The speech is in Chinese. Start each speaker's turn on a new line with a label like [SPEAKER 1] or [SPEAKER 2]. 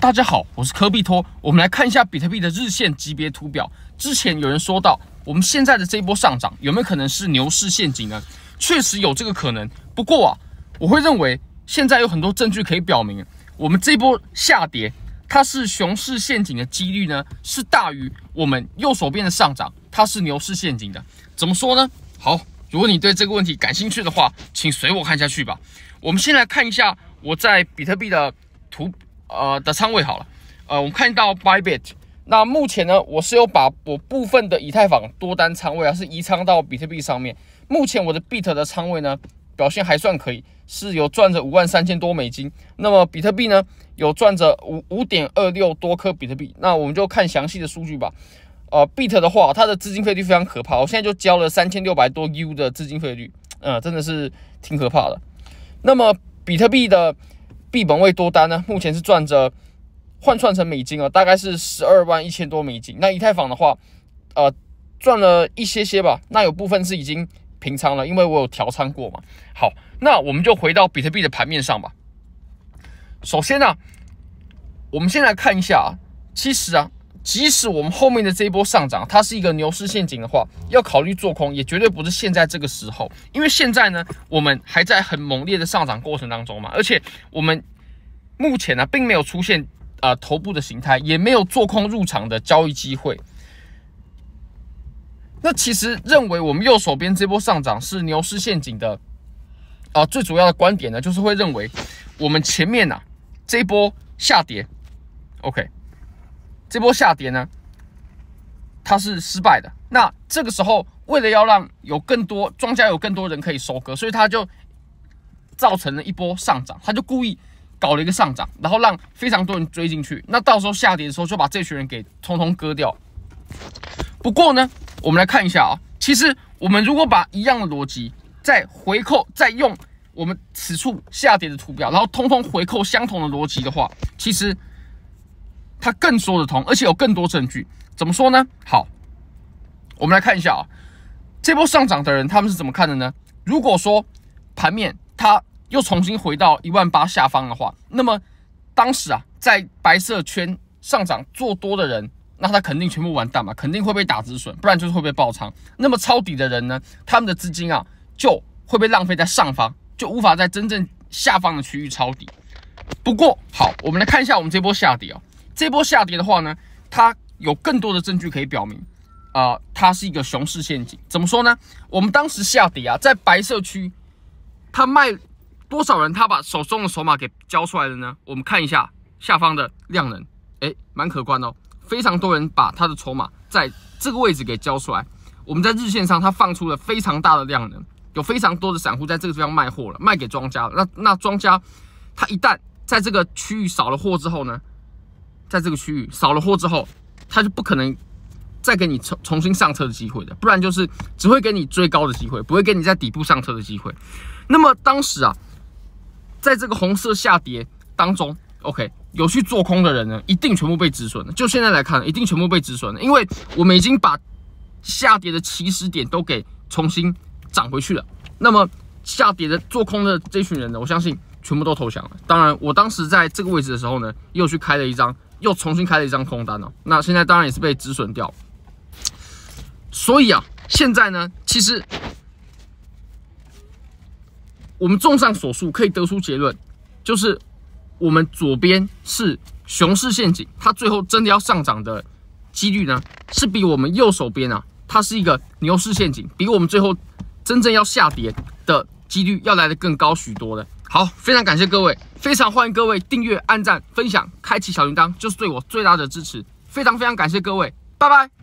[SPEAKER 1] 大家好，我是科比托。我们来看一下比特币的日线级别图表。之前有人说到，我们现在的这一波上涨有没有可能是牛市陷阱呢？确实有这个可能。不过啊，我会认为现在有很多证据可以表明，我们这波下跌它是熊市陷阱的几率呢是大于我们右手边的上涨，它是牛市陷阱的。怎么说呢？好，如果你对这个问题感兴趣的话，请随我看下去吧。我们先来看一下我在比特币的图。呃的仓位好了，呃，我们看到 Bybit，那目前呢，我是有把我部分的以太坊多单仓位啊，是移仓到比特币上面。目前我的 Bit 的仓位呢，表现还算可以，是有赚着五万三千多美金。那么比特币呢，有赚着五五点二六多颗比特币。那我们就看详细的数据吧。呃，Bit 的话，它的资金费率非常可怕，我现在就交了三千六百多 U 的资金费率，嗯、呃，真的是挺可怕的。那么比特币的。币本位多单呢，目前是赚着换算成美金啊，大概是十二万一千多美金。那以太坊的话，呃，赚了一些些吧。那有部分是已经平仓了，因为我有调仓过嘛。好，那我们就回到比特币的盘面上吧。首先呢、啊，我们先来看一下啊，其实啊。即使我们后面的这一波上涨，它是一个牛市陷阱的话，要考虑做空，也绝对不是现在这个时候。因为现在呢，我们还在很猛烈的上涨过程当中嘛，而且我们目前呢，并没有出现呃头部的形态，也没有做空入场的交易机会。那其实认为我们右手边这波上涨是牛市陷阱的啊、最主要的观点呢，就是会认为我们前面呐、这一波下跌，OK。这波下跌呢，它是失败的。那这个时候，为了要让有更多庄家有更多人可以收割，所以他就造成了一波上涨。他就故意搞了一个上涨，然后让非常多人追进去。那到时候下跌的时候，就把这群人给通通割掉。不过呢，我们来看一下啊，其实我们如果把一样的逻辑再回扣，再用我们此处下跌的图表，然后通通回扣相同的逻辑的话，其实。它更说得通，而且有更多证据。怎么说呢？好，我们来看一下啊，这波上涨的人他们是怎么看的呢？如果说盘面它又重新回到一万八下方的话，那么当时啊，在白色圈上涨做多的人，那他肯定全部完蛋嘛，肯定会被打止损，不然就是会被爆仓。那么抄底的人呢，他们的资金啊就会被浪费在上方，就无法在真正下方的区域抄底。不过好，我们来看一下我们这波下跌啊。这波下跌的话呢，它有更多的证据可以表明，啊、它是一个熊市陷阱。怎么说呢？我们当时下跌啊，在白色区，他卖多少人？他把手中的筹码给交出来了呢？我们看一下下方的量能，诶，蛮可观哦，非常多人把他的筹码在这个位置给交出来。我们在日线上，它放出了非常大的量能，有非常多的散户在这个地方卖货了，卖给庄家了。那那庄家他一旦在这个区域扫了货之后呢？在这个区域扫了货之后，他就不可能再给你重重新上车的机会的，不然就是只会给你追高的机会，不会给你在底部上车的机会。那么当时啊，在这个红色下跌当中，OK，有去做空的人呢，一定全部被止损了。就现在来看，一定全部被止损了，因为我们已经把下跌的起始点都给重新涨回去了。那么下跌的做空的这群人呢，我相信全部都投降了。当然，我当时在这个位置的时候呢，又去开了一张。又重新开了一张空单哦，那现在当然也是被止损掉。所以啊，现在呢，其实我们综上所述，可以得出结论，就是我们左边是熊市陷阱，它最后真的要上涨的几率呢，是比我们右手边啊，它是一个牛市陷阱，比我们最后真正要下跌的几率要来的更高许多的。好，非常感谢各位，非常欢迎各位订阅、按赞、分享、开启小铃铛，就是对我最大的支持。非常非常感谢各位，拜拜。